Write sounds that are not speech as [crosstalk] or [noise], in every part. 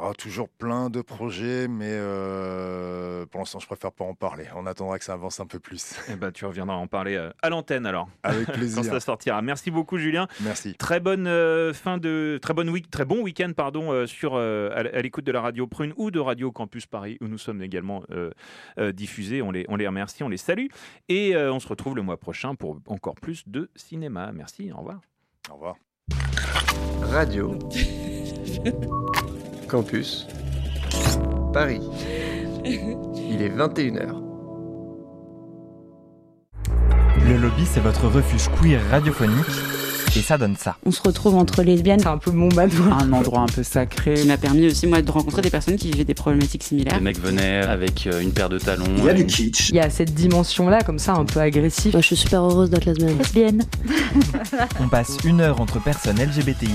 Ah, toujours plein de projets, mais euh, pour l'instant, je préfère pas en parler. On attendra que ça avance un peu plus. Eh ben, tu reviendras en parler euh, à l'antenne alors. Avec [laughs] plaisir. Quand ça sortira. Merci beaucoup, Julien. Merci. Très bonne euh, fin de très bonne week, très bon week-end pardon euh, sur euh, à, à l'écoute de la radio Prune ou de Radio Campus Paris où nous sommes également euh, euh, diffusés. On les on les remercie, on les salue et euh, on se retrouve le mois prochain pour encore plus de cinéma. Merci. Au revoir. Au revoir. Radio [laughs] Campus Paris. Il est 21h. Le lobby, c'est votre refuge queer radiophonique. Et ça donne ça. On se retrouve entre lesbiennes. C'est un peu mon manoir. un endroit un peu sacré. Ça m'a permis aussi moi de rencontrer des personnes qui vivaient des problématiques similaires. Les mecs venaient avec euh, une paire de talons. Il y a du kitsch. Il y a cette dimension-là, comme ça, un peu agressive. Moi je suis super heureuse d'être lesbienne. Lesbienne. [laughs] On passe une heure entre personnes LGBTI+,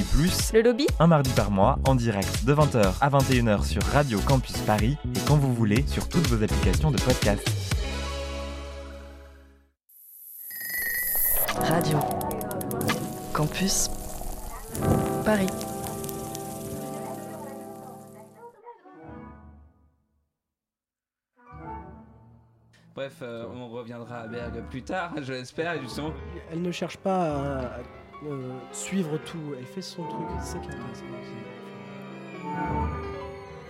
Le lobby? un mardi par mois, en direct de 20h à 21h sur Radio Campus Paris et quand vous voulez sur toutes vos applications de podcast. Radio Campus Paris. Bref, euh, on reviendra à Berg plus tard, [laughs] je l'espère, justement. Elle ne cherche pas à, à, euh, suivre tout, elle fait son truc, c'est ça qui est intéressant aussi.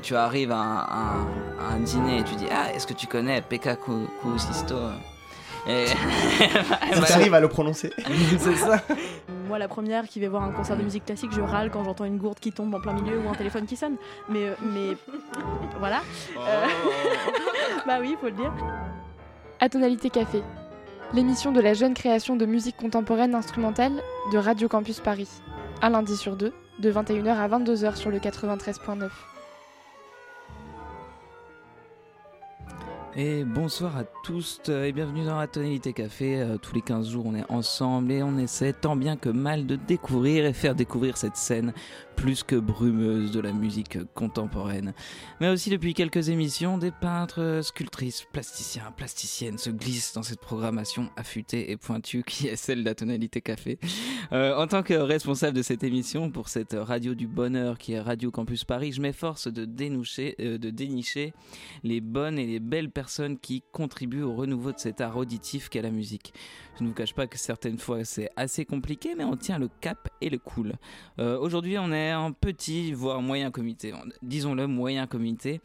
Tu arrives à un, à un- à un dîner et tu dis Ah, est-ce que tu connais Pekka Ku- Kuusisto Et. [laughs] T'arrives à le prononcer, [laughs] c'est ça. Moi, la première qui va voir un concert de musique classique, je râle quand j'entends une gourde qui tombe en plein milieu ou un téléphone qui sonne. Mais, euh, mais [laughs] voilà. Euh, [laughs] bah oui, faut le dire. Atonalité Café, l'émission de la jeune création de musique contemporaine instrumentale de Radio Campus Paris. Un lundi sur deux, de 21h à 22h sur le 93.9. Et bonsoir à tous euh, et bienvenue dans la Tonalité Café. Euh, tous les 15 jours, on est ensemble et on essaie tant bien que mal de découvrir et faire découvrir cette scène plus que brumeuse de la musique contemporaine. Mais aussi depuis quelques émissions, des peintres, sculptrices, plasticiens, plasticiennes se glissent dans cette programmation affûtée et pointue qui est celle de la Tonalité Café. Euh, en tant que responsable de cette émission pour cette radio du bonheur qui est Radio Campus Paris, je m'efforce de euh, de dénicher les bonnes et les belles personnes qui contribuent au renouveau de cet art auditif qu'est la musique. Je ne vous cache pas que certaines fois c'est assez compliqué, mais on tient le cap et le cool. Euh, Aujourd'hui, on est en petit, voire moyen comité. Disons-le, moyen comité.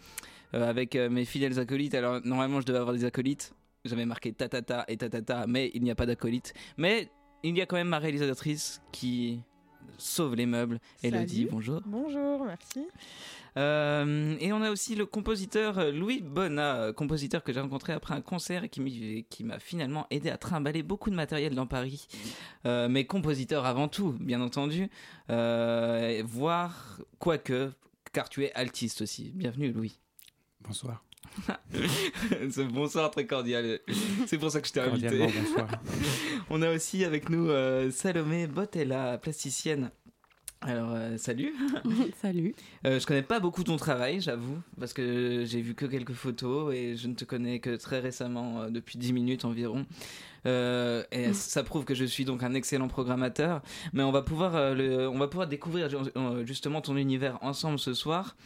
euh, avec euh, mes fidèles acolytes. Alors, normalement, je devais avoir des acolytes. J'avais marqué tatata et tatata, mais il n'y a pas d'acolyte. Mais il y a quand même ma réalisatrice qui sauve les meubles. Elodie, bonjour. Bonjour, merci. Euh, et on a aussi le compositeur Louis Bonnat, compositeur que j'ai rencontré après un concert et qui m'a finalement aidé à trimballer beaucoup de matériel dans Paris. Euh, mais compositeur avant tout, bien entendu. Euh, voire, quoique, car tu es altiste aussi. Bienvenue Louis. Bonsoir. [laughs] Ce bonsoir très cordial. C'est pour ça que je t'ai invité. Bonsoir. [laughs] On a aussi avec nous euh, Salomé Botella, plasticienne. Alors, euh, salut. [laughs] Salut. Euh, je connais pas beaucoup ton travail, j'avoue, parce que j'ai vu que quelques photos et je ne te connais que très récemment, euh, depuis 10 minutes environ. Euh, et ça prouve que je suis donc un excellent programmateur. Mais on va pouvoir, le, on va pouvoir découvrir justement ton univers ensemble ce soir.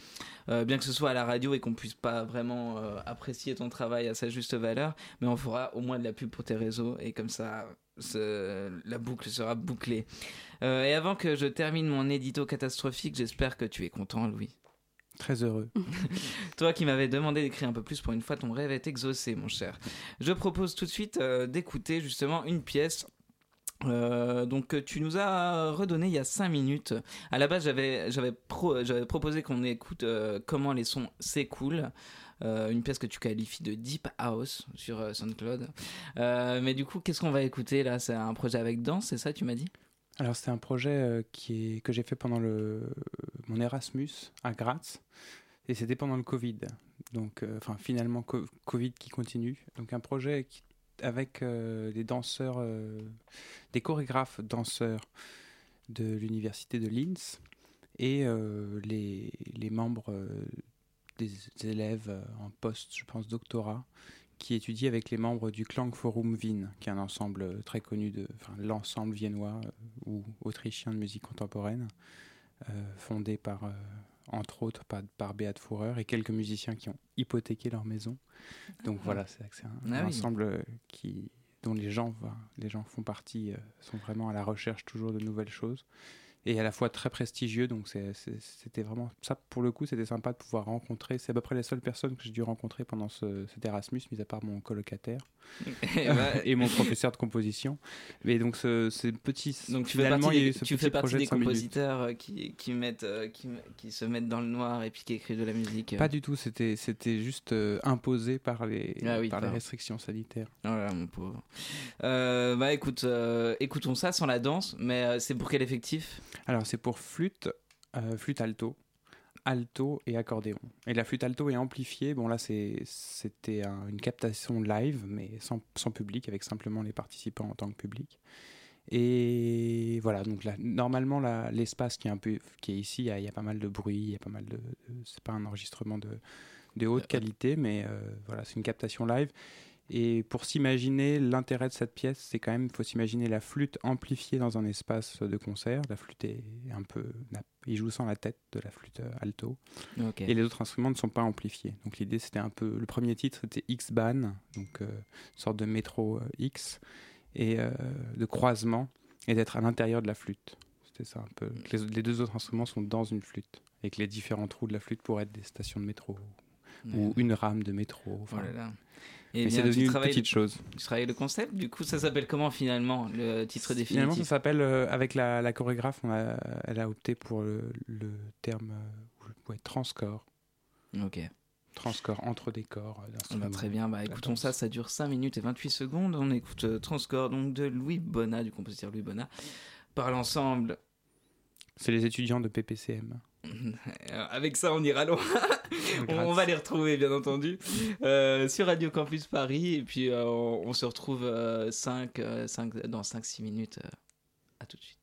Euh, bien que ce soit à la radio et qu'on puisse pas vraiment euh, apprécier ton travail à sa juste valeur, mais on fera au moins de la pub pour tes réseaux et comme ça, ce- la boucle sera bouclée. Euh, et avant que je termine mon édito catastrophique, j'espère que tu es content, Louis. Très heureux. [laughs] Toi qui m'avais demandé d'écrire un peu plus pour une fois, ton rêve est exaucé, mon cher. Je propose tout de suite d'écouter justement une pièce. Euh, donc que tu nous as redonné il y a 5 minutes. À la base, j'avais j'avais pro- j'avais proposé qu'on écoute euh, comment les sons s'écoulent. Euh, une pièce que tu qualifies de deep house sur euh, SoundCloud. Euh, mais du coup, qu'est-ce qu'on va écouter là? C'est un projet avec danse, c'est ça tu m'as dit? Alors, c'est un projet euh, que j'ai fait pendant mon Erasmus à Graz. Et c'était pendant le Covid. Donc, euh, finalement, co- Covid qui continue. Donc, un projet qui- avec euh, des danseurs, euh, des chorégraphes danseurs de l'université de Linz et euh, les, les membres des élèves en poste, je pense, doctorat, qui étudient avec les membres du Klangforum Wien, qui est un ensemble très connu de, enfin, l'ensemble viennois ou autrichien de musique contemporaine, fondé par entre autres par, par Beat Fourer et quelques musiciens qui ont hypothéqué leur maison. Donc voilà, c'est un, Ah un oui. ensemble qui, dont les gens, les gens font partie, euh, sont vraiment à la recherche toujours de nouvelles choses. Et à la fois très prestigieux, donc c'était vraiment ça pour le coup, c'était sympa de pouvoir rencontrer. C'est à peu près les seules personnes que j'ai dû rencontrer pendant ce, cet Erasmus, mis à part mon colocataire [laughs] Et bah- [laughs] et mon professeur de composition. Mais donc ce, ces petits, Donc tu finalement, il y a eu ce tu petit fais partie de des minutes. compositeurs euh, qui, qui, mettent, euh, qui, qui se mettent dans le noir et puis qui écrivent de la musique. euh. Pas du tout, c'était c'était juste euh, imposé par les, Ah oui, par les restrictions sanitaires. Oh là mon pauvre. Euh, bah écoute, écoutons ça sans la danse, mais c'est pour quel effectif? Alors c'est pour flûte, euh, flûte alto, alto et accordéon. Et la flûte alto est amplifiée. Bon là c'était un- une captation live, mais sans, sans public, avec simplement les participants en tant que public. Et voilà, donc là, normalement l'espace qui est un peu qui est ici, il y, a, il y a pas mal de bruit, il y a pas mal de, de- c'est pas un enregistrement de, de haute qualité, mais euh, voilà, c'est une captation live. Et pour s'imaginer l'intérêt de cette pièce, c'est quand même, il faut s'imaginer la flûte amplifiée dans un espace de concert. La flûte est un peu, il joue sans la tête de la flûte euh, alto. Et les autres instruments ne sont pas amplifiés. Donc l'idée, c'était un peu, le premier titre, c'était X-Ban, donc euh, une sorte de métro euh, X et euh, de croisement et d'être à l'intérieur de la flûte. C'était ça un peu. Les, les deux autres instruments sont dans une flûte et que les différents trous de la flûte pourraient être des stations de métro ou une rame de métro. enfin. Oh là là. Mais c'est devenu une petite chose. Tu travailles le concept, du coup ça s'appelle comment finalement le titre Finalement, ça définitif s'appelle, euh, avec la, la chorégraphe, on a, elle a opté pour le, le terme euh, ouais, transcore. Ok. Transcore entre des corps. euh, Ah bah, très bien, bah, écoutons ça, ça dure 5 minutes et 28 secondes. On écoute euh, Transcore donc de Louis Bonnat, du compositeur Louis Bonnat, par l'ensemble. C'est les étudiants de PPCM. Euh, Avec ça, on ira loin. on, [laughs] on va les retrouver, bien entendu, euh, sur Radio Campus Paris. Et puis, euh, on, on se retrouve euh, dans 5-6 minutes. à tout de suite.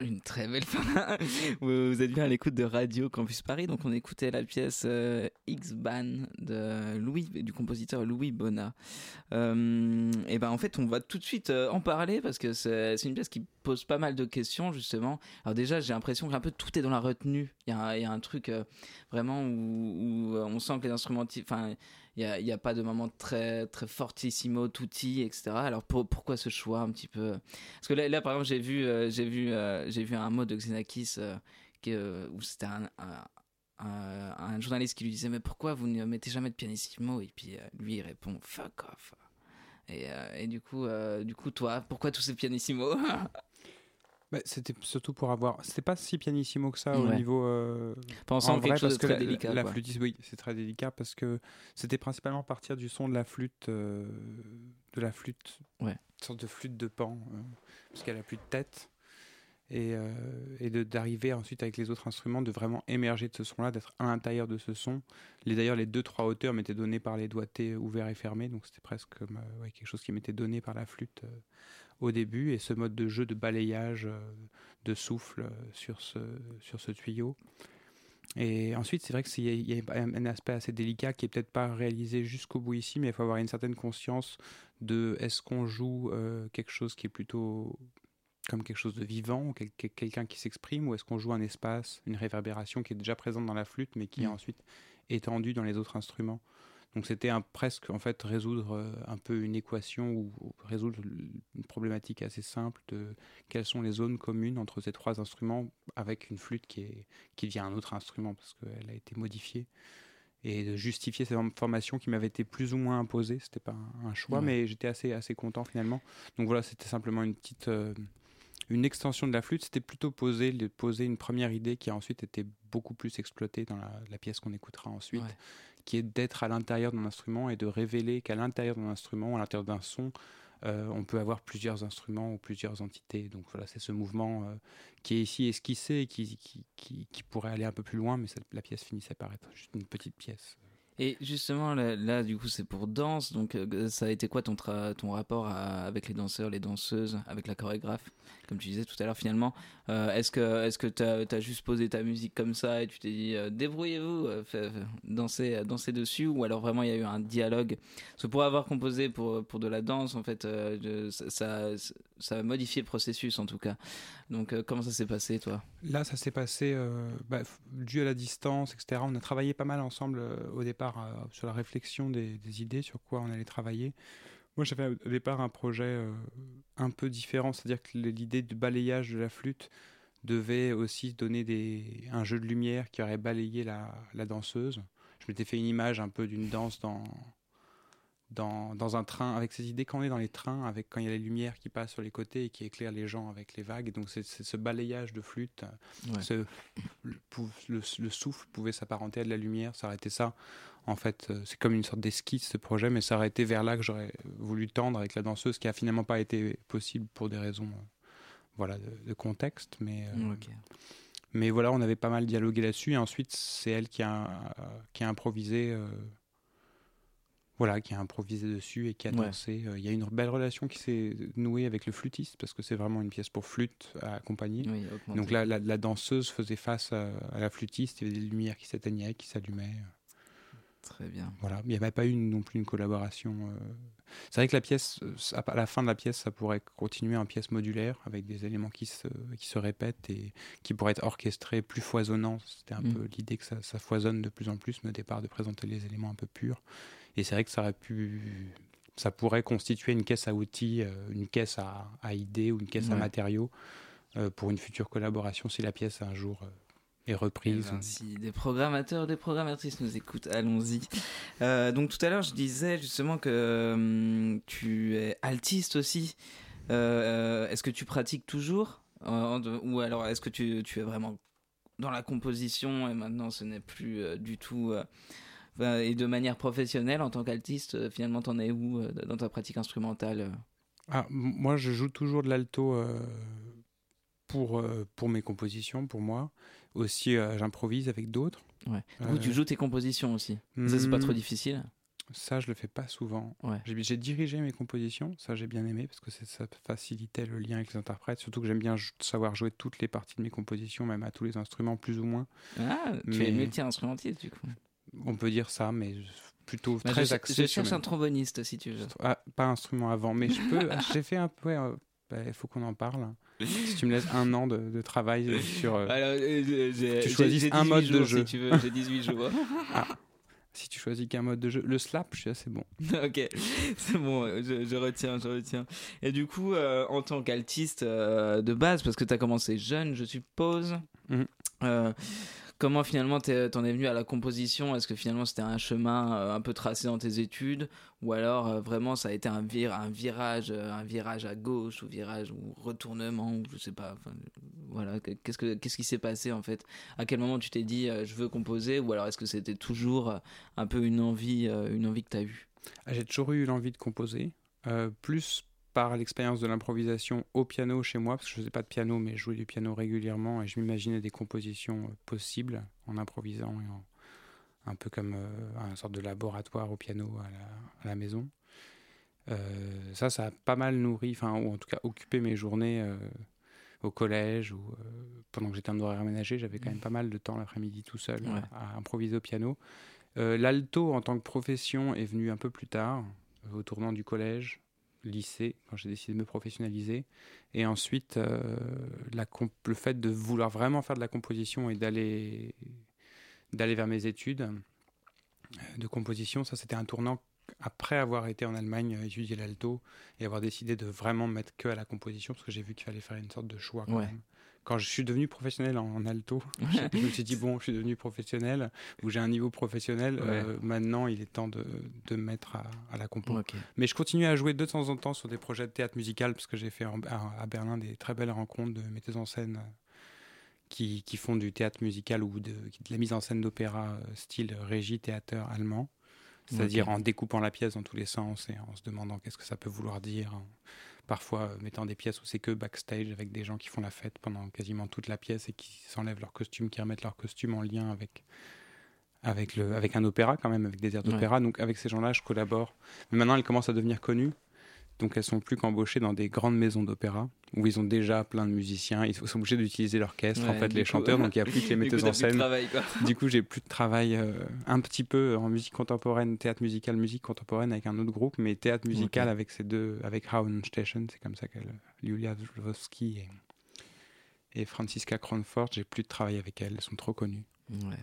Une très belle fin. [laughs] Vous êtes bien à l'écoute de Radio Campus Paris. Donc, on écoutait la pièce euh, X-Ban de Louis, du compositeur Louis Bonnat. Euh, et ben, en fait, on va tout de suite euh, en parler parce que c'est une pièce qui pose pas mal de questions, justement. Alors, déjà, j'ai l'impression qu'un peu tout est dans la retenue. Il y a, un- truc euh, vraiment où, on sent que les instrumentistes. Enfin, il n'y a, pas de moment très, très fortissimo, tutti, etc. Alors, pour- pourquoi ce choix un petit peu? Parce que là, par exemple, j'ai vu, j'ai vu, j'ai vu un mot de Xenakis où c'était un, un- un journaliste qui lui disait Mais pourquoi vous ne mettez jamais de pianissimo Et puis euh, lui, il répond Fuck off. Et, euh, et du, coup, euh, du coup, toi, pourquoi tous ces pianissimos Bah, [laughs] c'était surtout pour avoir. C'était pas si pianissimo que ça au niveau. Pensant en quelque vrai, chose parce de que très la, délicat, La, quoi. flûtiste, oui, c'est très délicat parce que c'était principalement à partir du son de la flûte, de la flûte, Ouais. une sorte de flûte de pan, parce qu'elle a plus de tête. Et, euh, d'arriver ensuite avec les autres instruments, de vraiment émerger de ce son-là, d'être à l'intérieur de ce son. D'ailleurs, les deux, trois hauteurs m'étaient données par les doigtés ouverts et fermés, donc c'était presque euh, quelque chose qui m'était donné par la flûte euh, au début. Et ce mode de jeu de balayage, euh, de souffle sur, ce, sur ce tuyau. Et ensuite, c'est vrai qu'il y, y a un aspect assez délicat qui est peut-être pas réalisé jusqu'au bout ici, mais il faut avoir une certaine conscience de est-ce qu'on joue quelque chose qui est plutôt comme quelque chose de vivant, ou quel- quel- quelqu'un qui s'exprime, ou est-ce qu'on joue un espace, une réverbération qui est déjà présente dans la flûte, mais qui est Mm. ensuite étendue dans les autres instruments? Donc c'était presque en fait résoudre euh, un peu une équation ou, ou résoudre une problématique assez simple de quelles sont les zones communes entre ces trois instruments avec une flûte qui, est, qui devient un autre instrument parce qu'elle a été modifiée et de justifier cette formation qui m'avait été plus ou moins imposée. C'était pas un, un choix, Ouais. mais j'étais assez, assez content finalement. Donc voilà, c'était simplement une petite. euh, une extension de la flûte, c'était plutôt poser, poser une première idée qui a ensuite été beaucoup plus exploitée dans la, la pièce qu'on écoutera ensuite, Ouais. qui est d'être à l'intérieur d'un instrument et de révéler qu'à l'intérieur d'un instrument, à l'intérieur d'un son, euh, on peut avoir plusieurs instruments ou plusieurs entités. Donc voilà, c'est ce mouvement euh, qui est ici esquissé et qui, qui, qui, qui pourrait aller un peu plus loin, mais cette- la pièce finissait par être juste une petite pièce. Et justement, là, du coup, c'est pour danse. Donc, euh, ça a été quoi ton, ton rapport avec les danseurs, les danseuses, avec la chorégraphe? Comme tu disais tout à l'heure, finalement, euh, est-ce que que tu as, juste posé ta musique comme ça et tu t'es dit euh, débrouillez-vous, euh, dansez, dessus? Ou alors vraiment il y a eu un dialogue? Parce que pour avoir composé pour, pour de la danse, en fait, ça, ça, a modifié le processus en tout cas. Donc, comment ça s'est passé, toi? Là, ça s'est passé bah, dû à la distance, etc. On a travaillé pas mal ensemble au départ euh, sur la réflexion des, des idées, sur quoi on allait travailler. Moi, j'avais au départ un projet euh, un peu différent, c'est-à-dire que l'idée du balayage de la flûte devait aussi donner des, un jeu de lumière qui aurait balayé la, la danseuse. Je m'étais fait une image un peu d'une danse dans, dans, dans un train, avec ces idées quand on est dans les trains, avec quand il y a les lumières qui passent sur les côtés et qui éclairent les gens avec les vagues. Donc c'est ce balayage de flûte, Ouais. ce, le, pou- le- le souffle pouvait s'apparenter à de la lumière, ça aurait été ça. En fait, euh, c'est comme une sorte d'esquisse ce projet, mais ça aurait été vers là que j'aurais voulu tendre avec la danseuse, qui a finalement pas été possible pour des raisons euh, voilà, de, de contexte. Mais, euh, mais voilà, on avait pas mal dialogué là-dessus. Et ensuite, c'est elle qui a, qui a improvisé. voilà, qui a improvisé dessus et qui a Ouais. dansé. Euh, Il y a une belle relation qui s'est nouée avec le flûtiste parce que c'est vraiment une pièce pour flûte à accompagner. Oui. Donc la, la danseuse faisait face à, à la flûtiste. Il y avait des lumières qui s'éteignaient, qui s'allumaient. Très bien. Voilà, il n'y avait pas eu non plus une collaboration. euh. C'est vrai que la pièce, euh, à la fin de la pièce, ça pourrait continuer en pièce modulaire avec des éléments qui se, qui se répètent et qui pourraient être orchestrés plus foisonnants. C'était un Mm. peu l'idée que ça, ça foisonne de plus en plus, mais au départ de présenter les éléments un peu purs. Et c'est vrai que ça aurait pu, ça pourrait constituer une caisse à outils, euh, une caisse à, à idées ou une caisse à matériaux pour une future collaboration si la pièce un jour euh, est Eh reprise. ben, si des programmateurs, des programmatrices nous écoutent, allons-y. Euh, donc tout à l'heure, je disais justement que hum, tu es altiste aussi. Euh, est-ce que tu pratiques toujours Euh, Ou alors est-ce que tu, tu es vraiment dans la composition et maintenant ce n'est plus euh, du tout... euh, et de manière professionnelle en tant qu'altiste, finalement t'en es où euh, dans ta pratique instrumentale? Ah, m- moi, je joue toujours de l'alto euh, pour, euh, pour mes compositions, pour moi. Aussi, euh, j'improvise avec d'autres. Ouais. Du coup, tu Euh, joues tes compositions aussi. Ça, c'est pas hmm, trop difficile Ça, je le fais pas souvent. Ouais. J'ai dirigé mes compositions, ça j'ai bien aimé parce que ça facilitait le lien avec les interprètes. Surtout que j'aime bien savoir jouer toutes les parties de mes compositions, même à tous les instruments plus ou moins. Ah, tu es multi-instrumentiste du coup. On peut dire ça, mais plutôt Bah, très je, axé. je cherche un tromboniste si tu veux. Ah, pas instrument avant, mais je peux. [laughs] j'ai fait un peu. Il faut qu'on en parle. [laughs] Si tu me laisses un an de, de travail sur. euh, Alors, euh, tu choisis un 18 mode de jeu. Si tu veux, j'ai 18 jours. [laughs] Ah, si tu choisis qu'un mode de jeu, le slap, je suis assez bon. [laughs] ok, c'est bon, je, je retiens, je retiens. Et du coup, euh, en tant qu'altiste de base, parce que tu as commencé jeune, je suppose, euh, comment finalement t'en es venu à la composition? Est-ce que finalement c'était un chemin euh, un peu tracé dans tes études? Ou alors euh, vraiment ça a été un, vir un, virage, euh, un virage à gauche, ou virage, ou retournement, ou je sais pas. voilà, qu'est-ce, que, qu'est-ce qui s'est passé en fait? À quel moment tu t'es dit je veux composer? Ou alors est-ce que c'était toujours un peu une envie, une envie que tu as eue? Ah, J'ai toujours eu l'envie de composer, plus par l'expérience de l'improvisation au piano chez moi, parce que je faisais pas de piano, mais je jouais du piano régulièrement et je m'imaginais des compositions euh, possibles en improvisant, et en- un peu comme euh, un sorte de laboratoire au piano à la, à la maison. Euh, ça, ça a pas mal nourri, enfin, ou en tout cas occupé mes journées euh, au collège ou pendant que j'étais en horaire aménagé, j'avais quand même pas mal de temps l'après-midi tout seul Ouais. à, à improviser au piano. L'alto en tant que profession est venu un peu plus tard, au tournant du collège, lycée, quand j'ai décidé de me professionnaliser. Et ensuite, euh, la comp- le fait de vouloir vraiment faire de la composition et d'aller vers mes études euh, de composition, ça c'était un tournant après avoir été en Allemagne euh, étudier l'alto et avoir décidé de vraiment me mettre que à la composition parce que j'ai vu qu'il fallait faire une sorte de choix quand Ouais. même. Quand je suis devenu professionnel en, en alto, Ouais. je me suis dit bon, je suis devenu professionnel ou j'ai un niveau professionnel. euh, maintenant, il est temps de, de me mettre à, à la compo. Mais je continue à jouer de temps en temps sur des projets de théâtre musical parce que j'ai fait en- à, à Berlin des très belles rencontres de metteurs en scène euh, qui, qui font du théâtre musical ou de, de la mise en scène d'opéra euh, style régie théâtre allemand. C'est-à-dire en découpant la pièce dans tous les sens et en se demandant qu'est-ce que ça peut vouloir dire. en- Parfois euh, mettant des pièces où c'est que backstage avec des gens qui font la fête pendant quasiment toute la pièce et qui s'enlèvent leur costume, qui remettent leur costume en lien avec, avec, le, avec un opéra quand même, avec des airs Ouais. d'opéra. Donc avec ces gens-là, je collabore. Mais maintenant, elles commencent à devenir connues. Donc elles sont plus qu'embauchées dans des grandes maisons d'opéra où ils ont déjà plein de musiciens. Ils sont obligés d'utiliser l'orchestre, en fait, les coup- chanteurs. Donc il n'y a plus que les [laughs] coup, metteuses en scène. travail. Du coup, j'ai plus de travail euh, un petit peu en musique contemporaine, théâtre musical, musique contemporaine avec un autre groupe, mais théâtre musical avec ces deux, avec Station, c'est comme ça qu'elle, Julia Zlowski et, et Franziska Cronfort, j'ai plus de travail avec elles, elles sont trop connues. Ouais.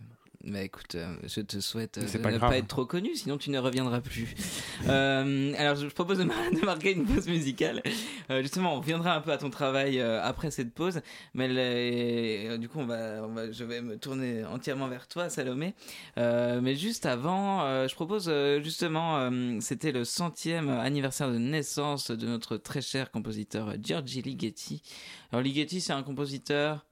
Mais écoute, euh, je te souhaite euh, de pas ne grave. pas être trop connu, sinon tu ne reviendras plus. [laughs] Euh, alors, je propose de, mar- [laughs] de marquer une pause musicale. Justement, on reviendra un peu à ton travail après cette pause, mais les- du coup, on va, on va- je vais me tourner entièrement vers toi, Salomé. Mais juste avant, je propose justement, c'était le centième anniversaire de naissance de notre très cher compositeur Giorgi Ligeti. Alors, Ligeti, c'est un compositeur.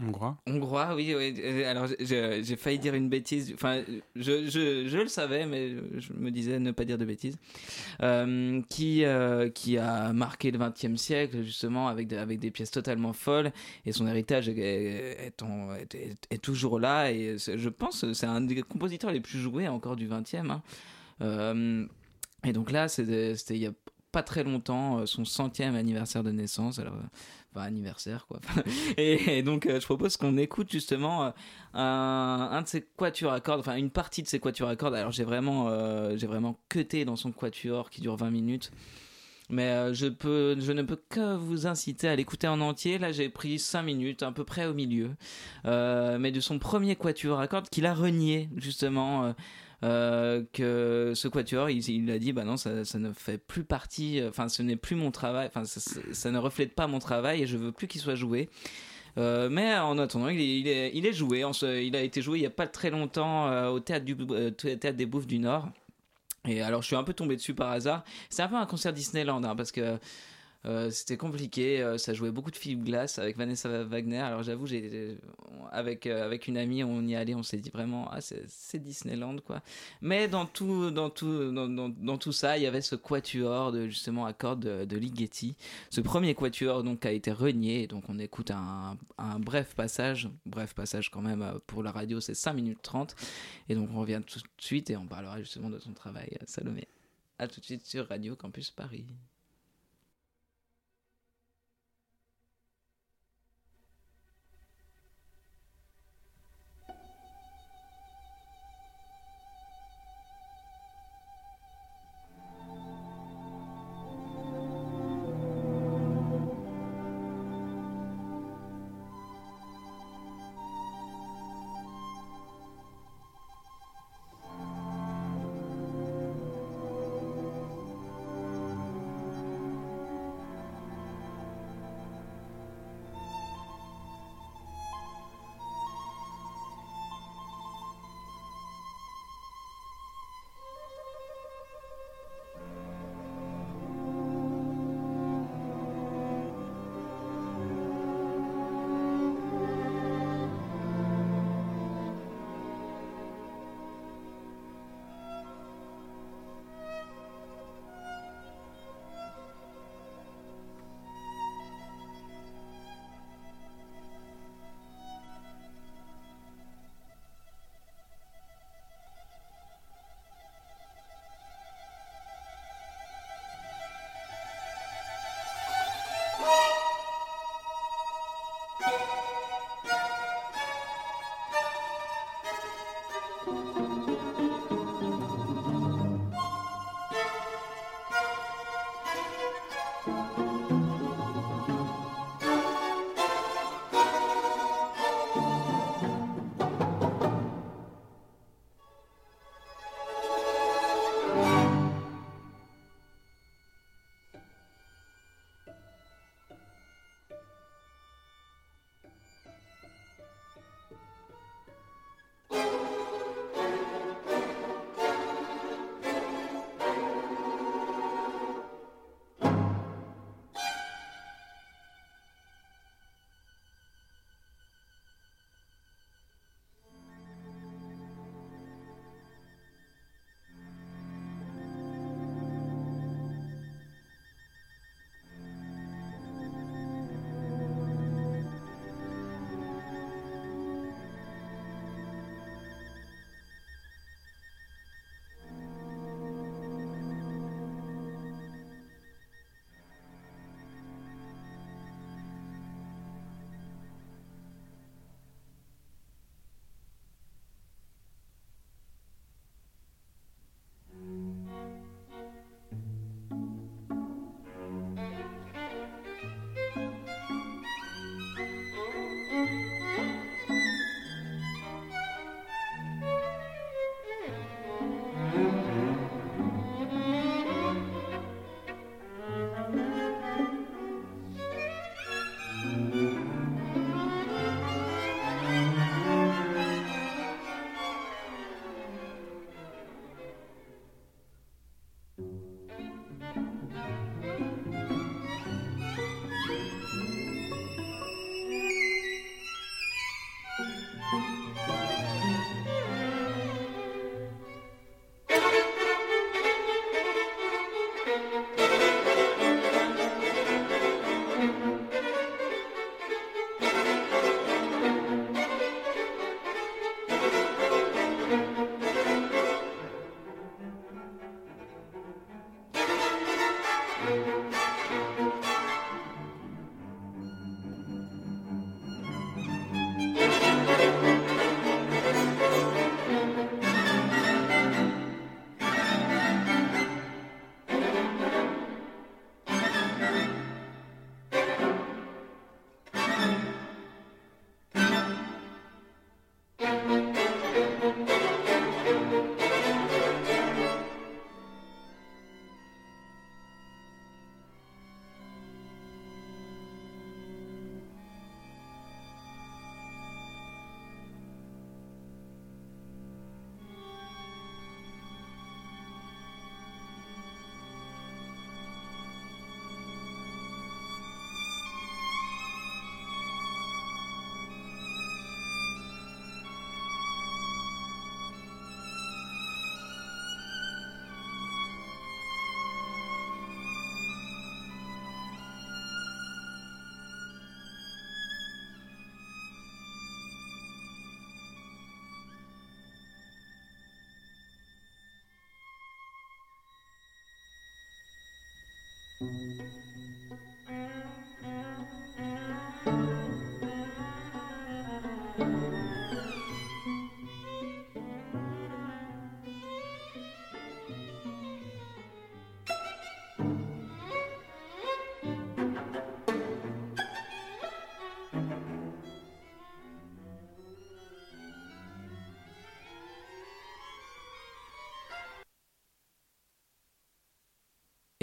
Hongrois Hongrois, oui. oui. Euh, Alors, j'ai failli dire une bêtise. Enfin, je, le savais, mais je me disais ne pas dire de bêtises. Euh, qui, euh, qui a marqué le XXe siècle, justement, avec avec des pièces totalement folles. Et son héritage est, toujours là. Et je pense que c'est un des compositeurs les plus joués encore du XXe. Hein. Et donc là, c'était il y a pas très longtemps, son centième anniversaire de naissance. Alors, anniversaire, quoi. [laughs] et, donc, euh, je propose qu'on écoute justement euh, un, de ses quatuors à cordes, enfin, une partie de ses quatuors à cordes. Alors, j'ai vraiment, euh, j'ai vraiment cuté dans son quatuor qui dure 20 minutes. Mais je, peux, je ne peux que vous inciter à l'écouter en entier. Là, j'ai pris 5 minutes, à peu près au milieu. Mais de son premier quatuor à cordes qu'il a renié, justement. Euh, que ce quatuor, il, il a dit, bah non, ça, ne fait plus partie, enfin, ce n'est plus mon travail, enfin, ça, ne reflète pas mon travail et je veux plus qu'il soit joué. Euh, mais en attendant, il est, joué. Il a été joué il n'y a pas très longtemps euh, au théâtre des Bouffes du Nord. Et alors, je suis un peu tombé dessus par hasard. C'est un peu un concert Disneyland, hein, parce que Euh, c'était compliqué, euh, ça jouait beaucoup de Philippe Glass avec Vanessa Wagner. Alors j'avoue, j'ai avec euh, avec une amie, on y allait, on s'est dit vraiment ah c'est Disneyland quoi. Mais dans tout dans tout dans, dans- tout ça, il y avait ce quatuor de justement à cordes de, Ligeti. Ce premier quatuor donc a été renié, donc on écoute un, un bref passage, bref passage quand même pour la radio, c'est 5 minutes 30 et donc on revient tout de suite et on parlera justement de son travail Salomé. À tout de suite sur Radio Campus Paris.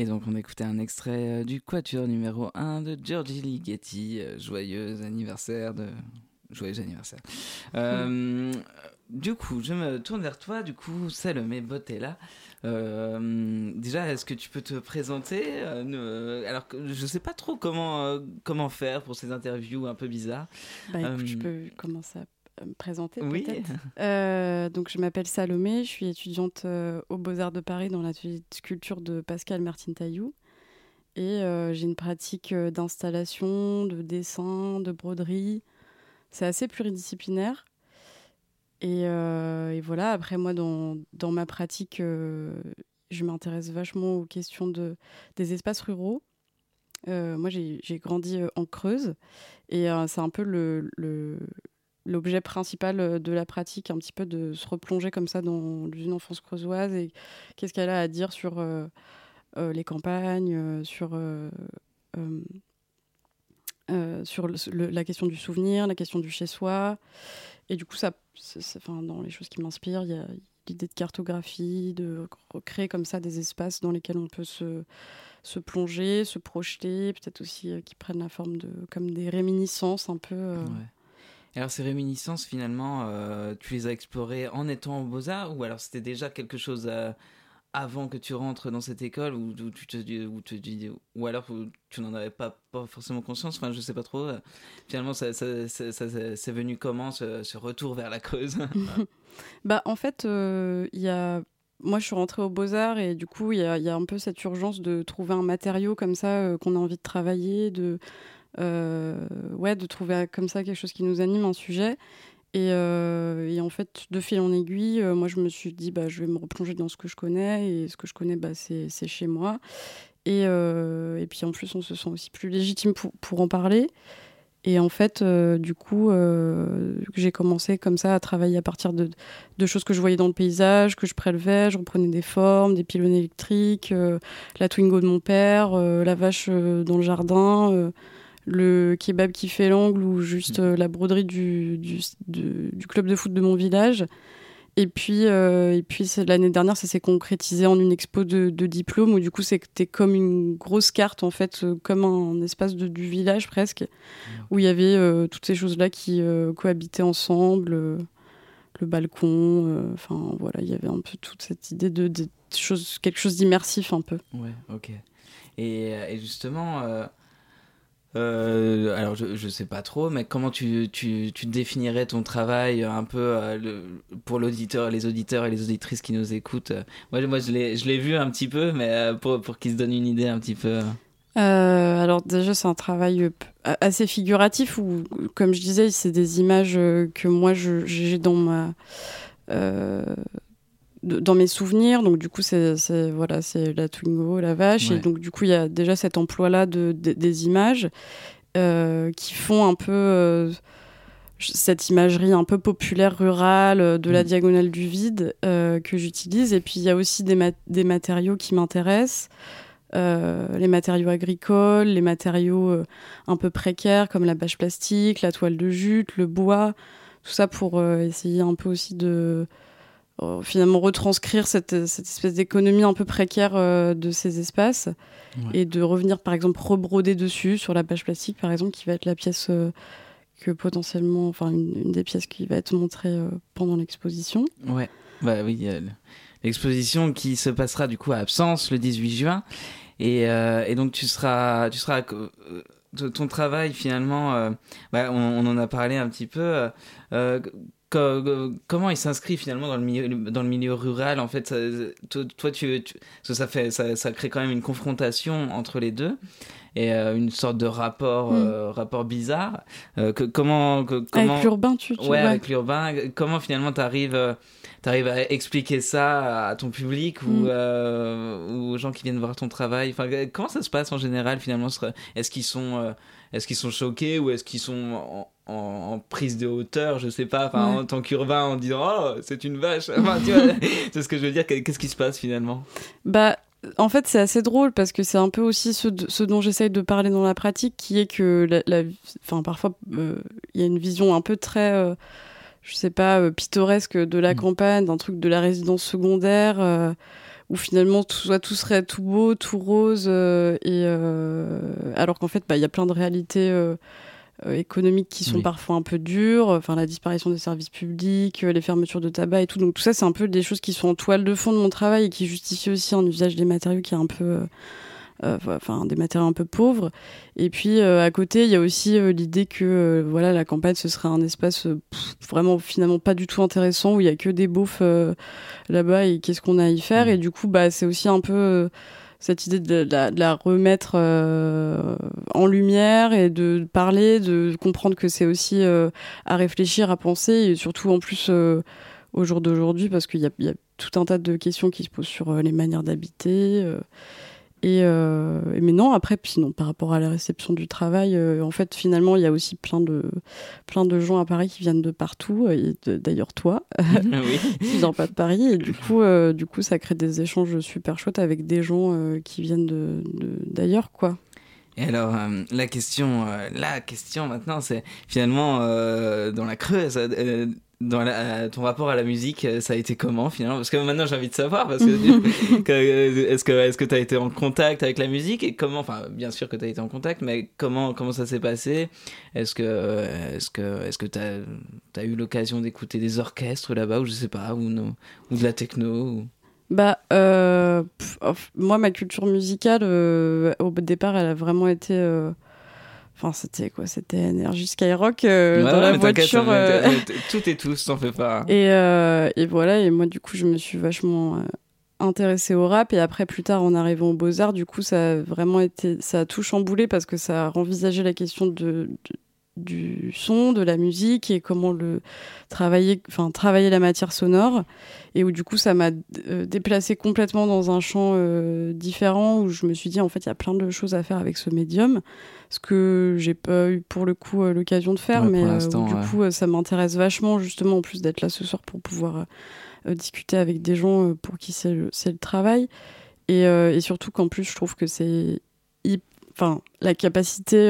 Et donc on écoutait un extrait euh, du Quatuor numéro 1 de Georgie Ligeti. Euh, joyeux anniversaire de... Joyeux anniversaire. [laughs] Euh, du coup, je me tourne vers toi. Du coup, Salomé Bottella. Euh, déjà, est-ce que tu peux te présenter euh, ne- Alors je sais pas trop comment, comment faire pour ces interviews un peu bizarres. Bah écoute, je peux commencer à me présenter Oui. peut-être. [laughs] Euh, donc je m'appelle Salomé, je suis étudiante euh, aux Beaux-Arts de Paris dans l'atelier de sculpture de Pascal Martin Taillou. Et euh, j'ai une pratique euh, d'installation, de dessin, de broderie. C'est assez pluridisciplinaire. Et, euh, et voilà, après moi, dans, dans ma pratique, je m'intéresse vachement aux questions de, des espaces ruraux. Moi, j'ai grandi en Creuse et c'est un peu le, le- l'objet principal euh, de la pratique, un petit peu de se replonger comme ça dans une enfance creusoise et qu'est-ce qu'elle a à dire sur euh, euh, les campagnes, sur, sur la question du souvenir, la question du chez-soi. Et du coup, ça, dans les choses qui m'inspirent, il y a l'idée de cartographie, de recréer comme ça des espaces dans lesquels on peut se, se plonger, se projeter, peut-être aussi qui prennent la forme de comme des réminiscences un peu. Alors ces réminiscences finalement, euh, tu les as explorées en étant aux Beaux-Arts ou alors c'était déjà quelque chose euh, avant que tu rentres dans cette école ou tu te dis- ou alors tu n'en avais pas, forcément conscience, enfin je sais pas trop. euh, Finalement ça, ça- ça- c'est venu comment ce, retour vers la Creuse [laughs] Bah, en fait, il y a... moi, je suis rentrée aux Beaux-Arts et du coup, il y a, un peu cette urgence de trouver un matériau comme ça qu'on a envie de travailler, de, ouais, de trouver comme ça quelque chose qui nous anime, un sujet. Et, euh, en fait, de fil en aiguille, euh, moi, je me suis dit, bah, je vais me replonger dans ce que je connais et ce que je connais, bah, c'est chez moi. Et, euh, et puis en plus, on se sent aussi plus légitime pour, pour en parler. Et en fait, euh, du coup, euh, j'ai commencé comme ça à travailler à partir de, de choses que je voyais dans le paysage, que je prélevais. Je reprenais des formes, des pylônes électriques, euh, la Twingo de mon père, euh, la vache euh, dans le jardin, euh, le kebab qui fait l'angle ou juste euh, la broderie du, du, du- du club de foot de mon village. Et puis, euh, et puis l'année dernière, ça s'est concrétisé en une expo de, de diplôme où du coup c'était comme une grosse carte en fait, euh, comme un espace de, du village presque, où il y avait euh, toutes ces choses-là qui cohabitaient ensemble, le balcon, enfin voilà, il y avait un peu toute cette idée de, de choses, quelque chose d'immersif un peu. Ouais, ok. Et, et justement, euh, euh, alors je, je sais pas trop, mais comment tu, tu, définirais ton travail un peu euh, pour l'auditeur, les auditeurs et les auditrices qui nous écoutent? Euh, Moi, moi je l'ai vu un petit peu, mais euh, pour, pour qu'ils se donnent une idée un petit peu. Euh, alors déjà c'est un travail euh, assez figuratif où, comme je disais, c'est des images euh, que moi j'ai dans ma euh, dans mes souvenirs. Donc du coup c'est voilà c'est la Twingo, la vache Ouais. et donc du coup il y a déjà cet emploi là de, de- des images euh, qui font un peu euh, cette imagerie un peu populaire rurale euh, de la diagonale du vide euh, que j'utilise et puis il y a aussi des, mat- des matériaux qui m'intéressent les matériaux agricoles, les matériaux un peu précaires comme la bâche plastique, la toile de jute, le bois, tout ça pour essayer un peu aussi de finalement retranscrire cette, cette espèce d'économie un peu précaire euh, de ces espaces Ouais. et de revenir par exemple rebroder dessus sur la bâche plastique par exemple qui va être la pièce euh, que potentiellement, enfin une, une des pièces qui va être montrée euh, pendant l'exposition. Ouais, bah oui, l'exposition qui se passera du coup à Absence le 18 juin. Et, euh, et donc tu seras, tu seras euh, ton travail finalement, euh, bah, on, on en a parlé un petit peu. euh, euh, co- euh, comment il s'inscrit finalement dans le milieu, dans le milieu rural En fait, ça- toi, tu, tu- parce que ça fait, ça, ça crée quand même une confrontation entre les deux et euh, une sorte de rapport, Mm. euh, rapport bizarre. Euh, que, comment, que- comment l'urbain, tu- tu- ouais, ouais. avec l'urbain. Comment finalement tu arrives à expliquer ça à ton public ou, Mm. euh, ou aux gens qui viennent voir ton travail? Enfin, euh, Comment ça se passe en général finalement? Est-ce qu'ils sont, euh, est-ce qu'ils sont choqués ou est-ce qu'ils sont en, prise de hauteur Je sais pas, Ouais. en tant qu'urbain en disant Oh, c'est une vache [laughs] enfin, C'est ce que je veux dire. Qu'est-ce qui se passe finalement? Bah, en fait, c'est assez drôle parce que c'est un peu aussi ce, ce dont j'essaye de parler dans la pratique, qui est que, la, la- enfin, parfois, euh, il y a une vision un peu très, euh, je sais pas, euh, pittoresque de la campagne, d'un truc de la résidence secondaire, où finalement tout, soit tout serait tout beau, tout rose, et alors qu'en fait, bah, il y a plein de réalités économiques qui sont Oui. parfois un peu dures, enfin la disparition des services publics, euh, les fermetures de tabac et tout. Donc tout ça, c'est un peu des choses qui sont en toile de fond de mon travail et qui justifient aussi un usage des matériaux qui est un peu euh, euh, enfin des matériaux un peu pauvres et puis euh, à côté il y a aussi euh, l'idée que euh, voilà la campagne ce serait un espace euh, pff, vraiment finalement pas du tout intéressant où il y a que des beaufs euh, là-bas et qu'est-ce qu'on a à y faire et du coup bah c'est aussi un peu euh, cette idée de la, remettre euh, en lumière et de parler, de comprendre que c'est aussi euh, à réfléchir, à penser, et surtout en plus euh, au jour d'aujourd'hui, parce qu'il y a, tout un tas de questions qui se posent sur les manières d'habiter. Euh, et, euh, mais non, après, sinon, par rapport à la réception du travail, euh, en fait, finalement, il y a aussi plein de, plein de gens à Paris qui viennent de partout, et de- d'ailleurs toi, [laughs] Oui. qui viens pas de Paris, et du coup, euh, du coup, ça crée des échanges super chouettes avec des gens euh, qui viennent de- de- d'ailleurs, quoi. Et alors, euh, la question, euh, la question maintenant, c'est finalement euh, dans la Creuse, euh, dans la- ton rapport à la musique, euh, ça a été comment finalement? Parce que maintenant j'ai envie de savoir, parce que [laughs] euh, est-ce que est-ce que tu as été en contact avec la musique et comment Enfin, bien sûr que tu as été en contact, mais comment comment ça s'est passé? Est-ce que euh, est-ce que est-ce que tu as, eu l'occasion d'écouter des orchestres là-bas ou je sais pas ou non ou de la techno ou... Bah, euh, pff, off- moi, ma culture musicale, euh, au départ, elle a vraiment été. euh, Enfin, c'était quoi? C'était énergie Skyrock euh, Ouais, dans la voiture. euh, Tout et tous, t'en fais pas. [laughs] Et, euh, et voilà, et moi, du coup, je me suis vachement euh, intéressée au rap. Et après, plus tard, en arrivant aux Beaux-Arts, du coup, ça a vraiment été. Ça a tout chamboulé parce que ça a renvisagé la question de, de- du son, de la musique et comment le travailler, enfin, travailler la matière sonore. Et où, du coup, ça m'a euh, déplacé complètement dans un champ euh, différent où je me suis dit, en fait, il y a plein de choses à faire avec ce médium. Ce que j'ai pas eu pour le coup euh, l'occasion de faire, Ouais, mais euh, où, du ouais. coup, ça m'intéresse vachement, justement, en plus d'être là ce soir pour pouvoir discuter avec des gens pour qui c'est le, le travail. Et, et surtout qu'en plus, je trouve que c'est. Enfin, la capacité.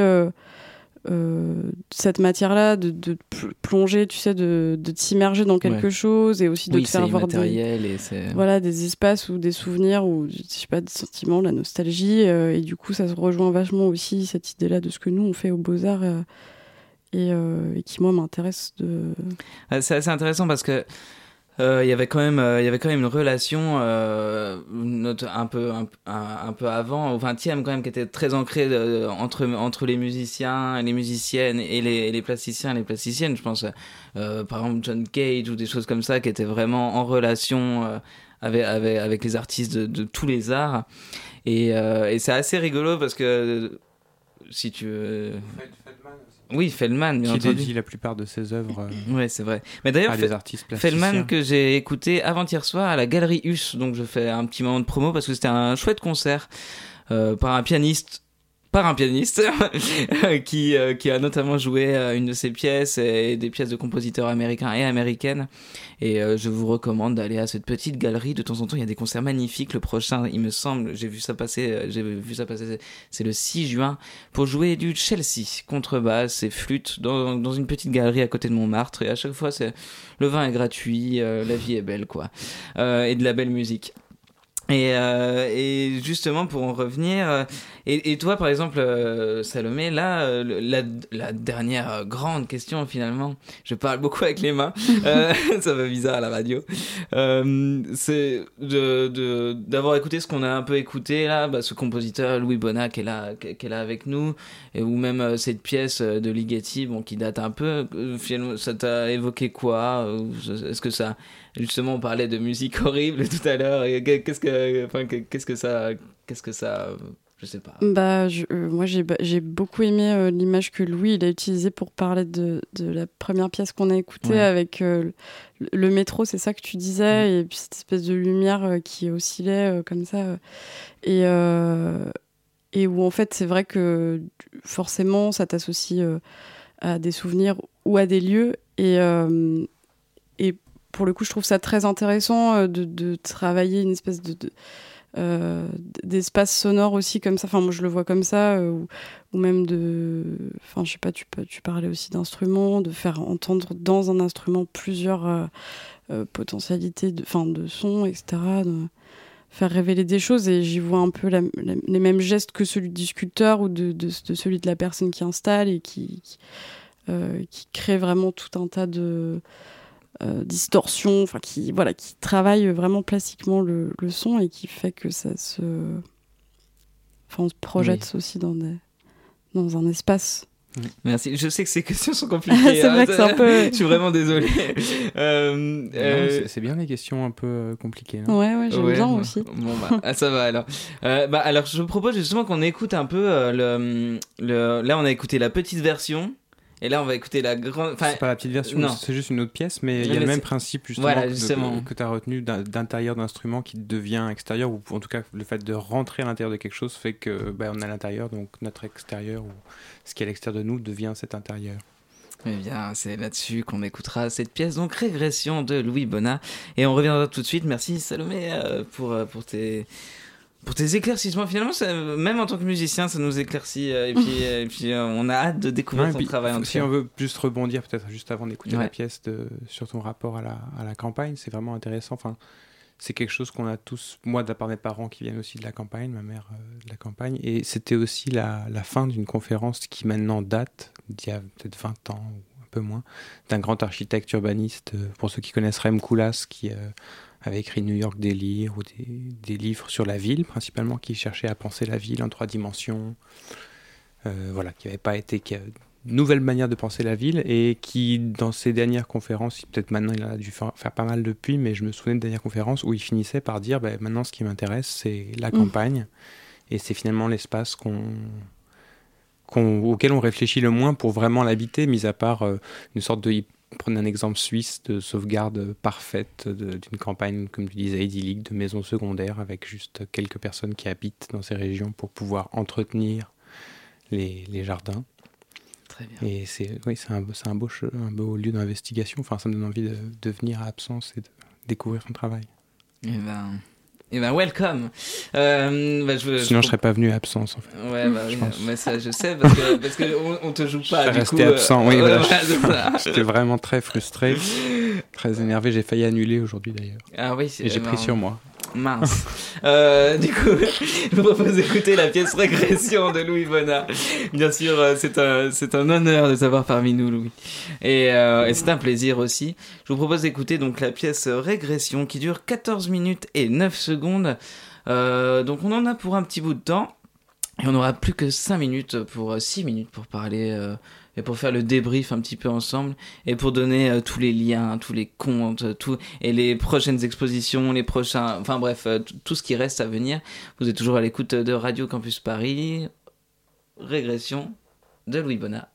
Euh, cette matière-là, de, de pl- plonger, tu sais, de, de t'immerger dans quelque Ouais. chose et aussi de Oui, te faire voir des, et voilà, des espaces ou des souvenirs ou je sais pas, des sentiments, de la nostalgie. euh, et du coup, ça se rejoint vachement aussi cette idée-là de ce que nous on fait aux Beaux-Arts euh, et, et qui, moi, m'intéresse de. Ah, C'est assez intéressant parce que euh, il y avait quand même euh, il y avait quand même une relation euh, un peu un, peu avant au 20e quand même qui était très ancrée euh, entre entre les musiciens et les musiciennes et les, les plasticiens les plasticiennes je pense par exemple John Cage ou des choses comme ça qui étaient vraiment en relation avec, avec avec les artistes de, tous les arts. Et, c'est assez rigolo parce que si tu veux oui, Feldman, bien Qui entendu. dédie la plupart de ses œuvres. euh, Ouais, c'est vrai. Mais d'ailleurs, des artistes. Feldman que j'ai écouté avant-hier soir à la Galerie Us, donc je fais un petit moment de promo parce que c'était un chouette concert euh, par un pianiste par un pianiste [laughs] qui, euh, qui a notamment joué euh, une de ses pièces et des pièces de compositeurs américains et américaines. Et euh, je vous recommande d'aller à cette petite galerie. De temps en temps, il y a des concerts magnifiques. Le prochain, il me semble, j'ai vu ça passer, j'ai passer, c'est le 6 juin pour jouer du Chelsea, contrebasse et flûte dans, dans une petite galerie à côté de Montmartre. Et à chaque fois, le vin est gratuit, la vie est belle, quoi, et de la belle musique. Et, et justement pour en revenir, et, et toi par exemple euh, Salomé, là euh, la, la dernière grande question finalement, je parle beaucoup avec les mains, [laughs] euh, [laughs] ça fait bizarre à la radio, euh, c'est de de- d'avoir écouté ce qu'on a un peu écouté là, bah, ce compositeur Louis Bonnat qui est là, qui est là avec nous, et, ou même euh, cette pièce euh, de Ligeti bon, qui date un peu, finalement ça t'a évoqué quoi Est-ce que ça Justement, on parlait de musique horrible [laughs] tout à l'heure. Qu'est-ce que, enfin, que- qu'est-ce que ça, qu'est-ce que ça, je sais pas. Bah, je- euh, moi, j'ai j'ai beaucoup aimé euh, l'image que Louis il a utilisée pour parler de, de la première pièce qu'on a écoutée Ouais. avec euh, le, le métro, c'est ça que tu disais, et puis cette espèce de lumière qui oscillait comme ça. et, et où en fait, c'est vrai que forcément, ça t'associe à des souvenirs ou à des lieux. Et, et pour le coup, je trouve ça très intéressant de, de travailler une espèce de, de- euh, d'espace sonore aussi comme ça. Enfin, moi, je le vois comme ça, euh, ou, même de. Enfin, je sais pas, tu, tu parlais aussi d'instruments, de faire entendre dans un instrument plusieurs euh, potentialités de, enfin, de sons, etc. faire révéler des choses et j'y vois un peu les mêmes gestes que celui du sculpteur ou de, celui de la personne qui installe et qui crée vraiment tout un tas de euh, distorsions, enfin qui voilà, qui travaille vraiment plastiquement le, le son et qui fait que ça se, enfin on se projette aussi dans des, dans un espace. Merci. Je sais que ces [laughs] questions sont [laughs] compliquées. C'est hein. vrai que c'est un peu- Je suis vraiment désolé. [laughs] Euh, euh, c'est- bien les questions un peu compliquées. hein. Ouais, ouais, j'aime bien bon. aussi. Bon, bah, ah, ça va alors. Euh, bah, alors, je vous propose justement qu'on écoute un peu euh, le, le. Là, on a écouté la petite version. Et là, on va écouter la grande. Enfin, C'est pas la petite version, non. c'est juste une autre pièce, mais il y a le même principe justement, Voilà, que- justement. que, tu as retenu d'intérieur d'instrument qui devient extérieur, ou en tout cas le fait de rentrer à l'intérieur de quelque chose fait que bah, on est à l'intérieur, donc notre extérieur ou ce qui est à l'extérieur de nous devient cet intérieur. Eh bien, c'est là-dessus qu'on écoutera cette pièce, donc Régression de Louis Bonnat. Et on reviendra tout de suite. Merci Salomé euh, pour, euh, pour, tes, pour tes éclaircissements. Finalement, ça- même en tant que musicien, ça nous éclaircit. euh, et puis, [laughs] euh, et puis euh, on a hâte de découvrir Ouais, ton puis, travail. en si cas. on veut juste rebondir peut-être juste avant d'écouter Ouais. la pièce de, sur ton rapport à la, à la campagne, c'est vraiment intéressant. Enfin, c'est quelque chose qu'on a tous, moi de la part de mes parents qui viennent aussi de la campagne, ma mère euh, de la campagne, et c'était aussi la, la fin d'une conférence qui maintenant date, d'il y a peut-être 20 ans ou un peu moins, d'un grand architecte urbaniste, euh, pour ceux qui connaissent Rem Koolhaas, qui euh, avait écrit New York Délire ou des, des livres sur la ville principalement, qui cherchait à penser la ville en trois dimensions, euh, voilà, qui n'avait pas été... Qui a, nouvelle manière de penser la ville et qui, dans ses dernières conférences, peut-être maintenant il en a dû faire, faire pas mal depuis, mais je me souviens de dernières conférences où il finissait par dire ben, maintenant ce qui m'intéresse c'est la Mm. campagne et c'est finalement l'espace qu'on qu'on- auquel on réfléchit le moins pour vraiment l'habiter, mis à part euh, une sorte de. Prenait un exemple suisse de sauvegarde parfaite d'une campagne, comme tu disais, idyllique, de maisons secondaires avec juste quelques personnes qui habitent dans ces régions pour pouvoir entretenir les, les jardins. Très bien. Et c'est oui, un, un, beau, un beau lieu d'investigation. Enfin, ça me donne envie de, de venir à Absence et de découvrir son travail. Eh ben, eh ben welcome. Euh, bah, je, Sinon, je serais pas venu à Absence, en fait. Ouais, bah Je oui, pense. mais ça, je sais, parce que, [laughs] parce que on, on te joue pas. Je du resté coup, euh, absent, oui, euh, [laughs] voilà. voilà. [laughs] J'étais vraiment très frustré, très énervé. J'ai failli annuler aujourd'hui d'ailleurs. Ah oui, c'est- Et j'ai eh pris ben, sur moi. Mince. [laughs] Euh, du coup, [laughs] je vous propose d'écouter la pièce Régression de Louis Bonnat. Bien sûr, euh, c'est un, c'est un honneur de t'avoir parmi nous, Louis. Et, euh, et c'est un plaisir aussi. Je vous propose d'écouter donc la pièce Régression qui dure 14 minutes et 9 secondes. Donc on en a pour un petit bout de temps. Et on n'aura plus que 5 minutes pour 6 minutes pour parler et pour faire le débrief un petit peu ensemble et pour donner euh, tous les liens, tous les comptes, euh, tout et les prochaines expositions, les prochains, enfin bref, euh, tout ce qui reste à venir. Vous êtes toujours à l'écoute de Radio Campus Paris. Régression de Louis Bonnat.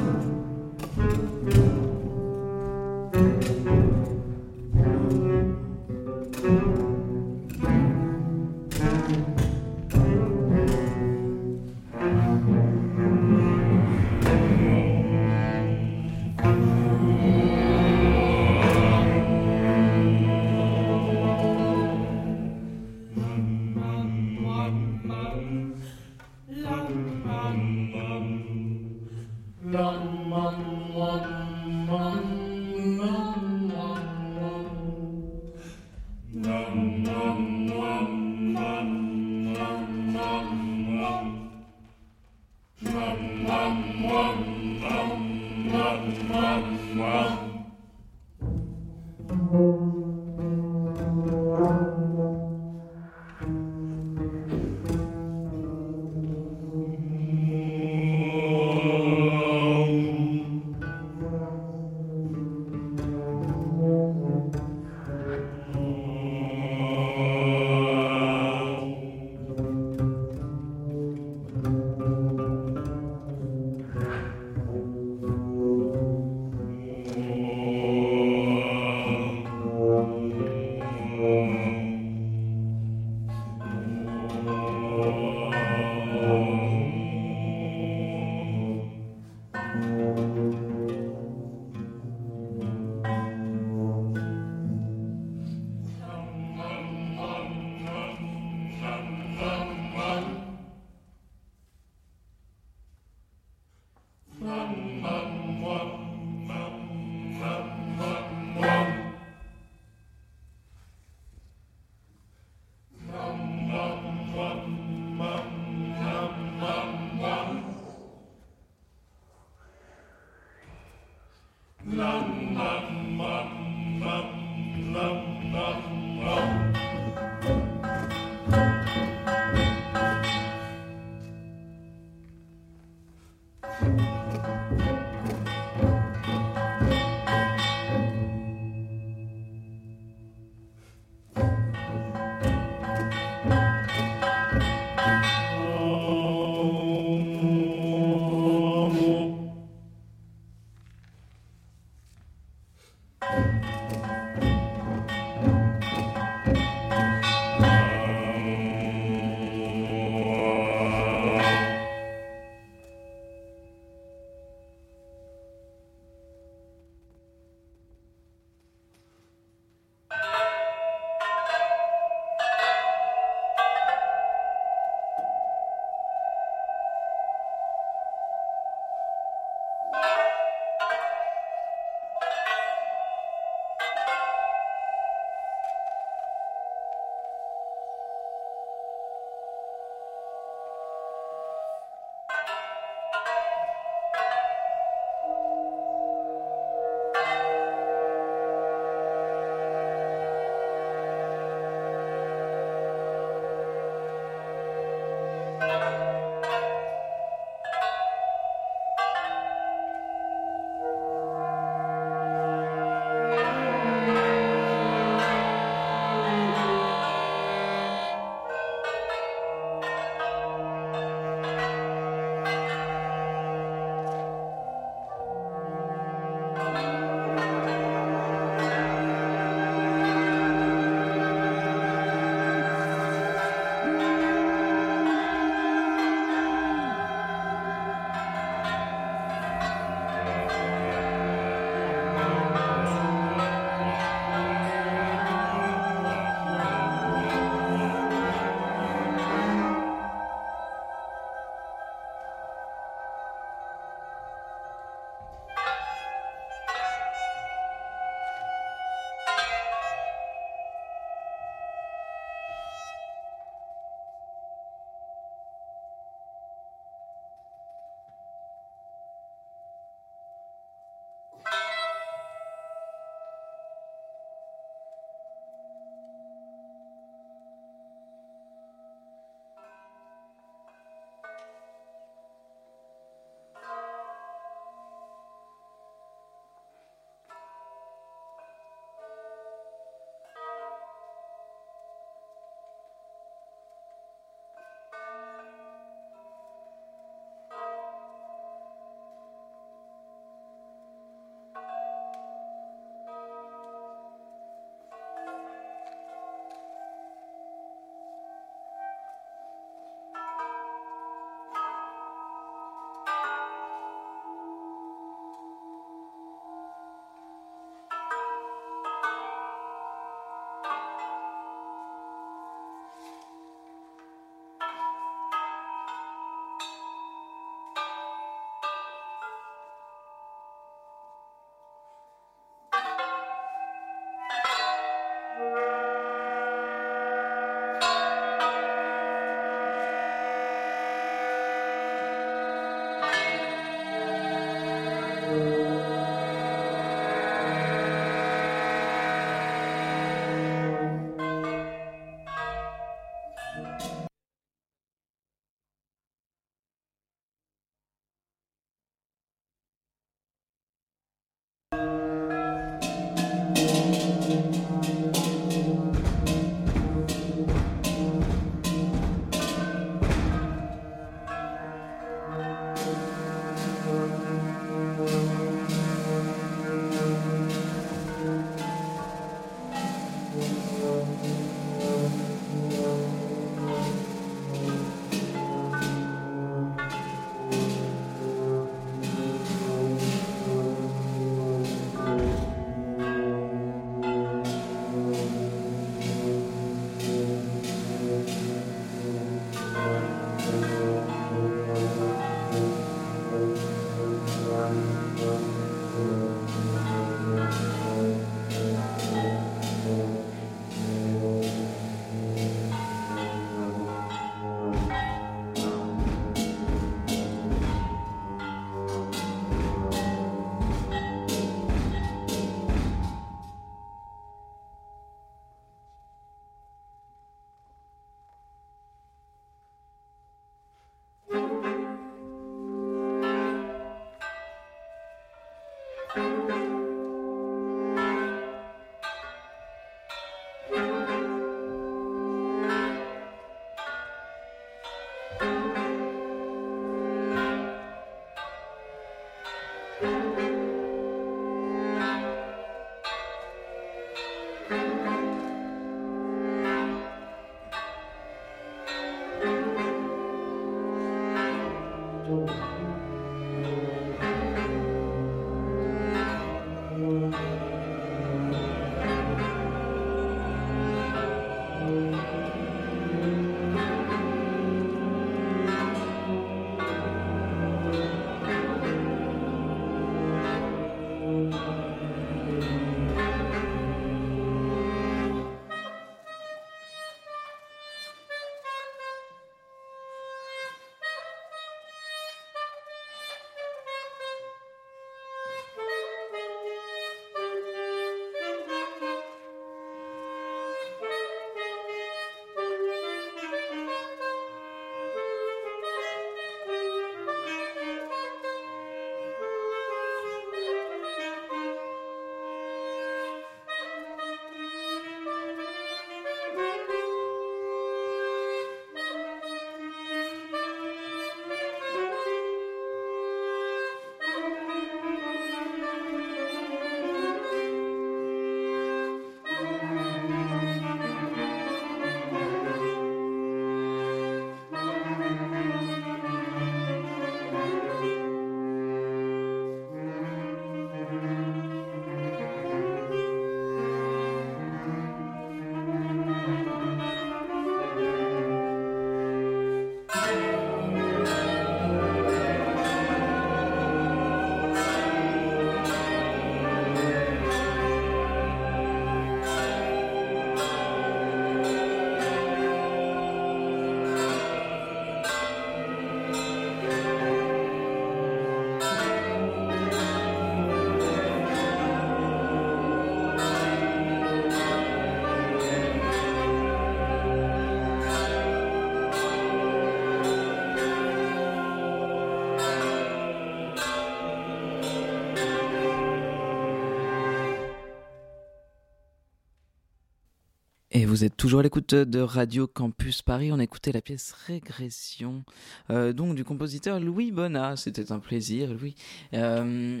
Et vous êtes toujours à l'écoute de Radio Campus Paris. On a écouté la pièce Régression, euh, donc du compositeur Louis Bonnat. C'était un plaisir, Louis. Euh,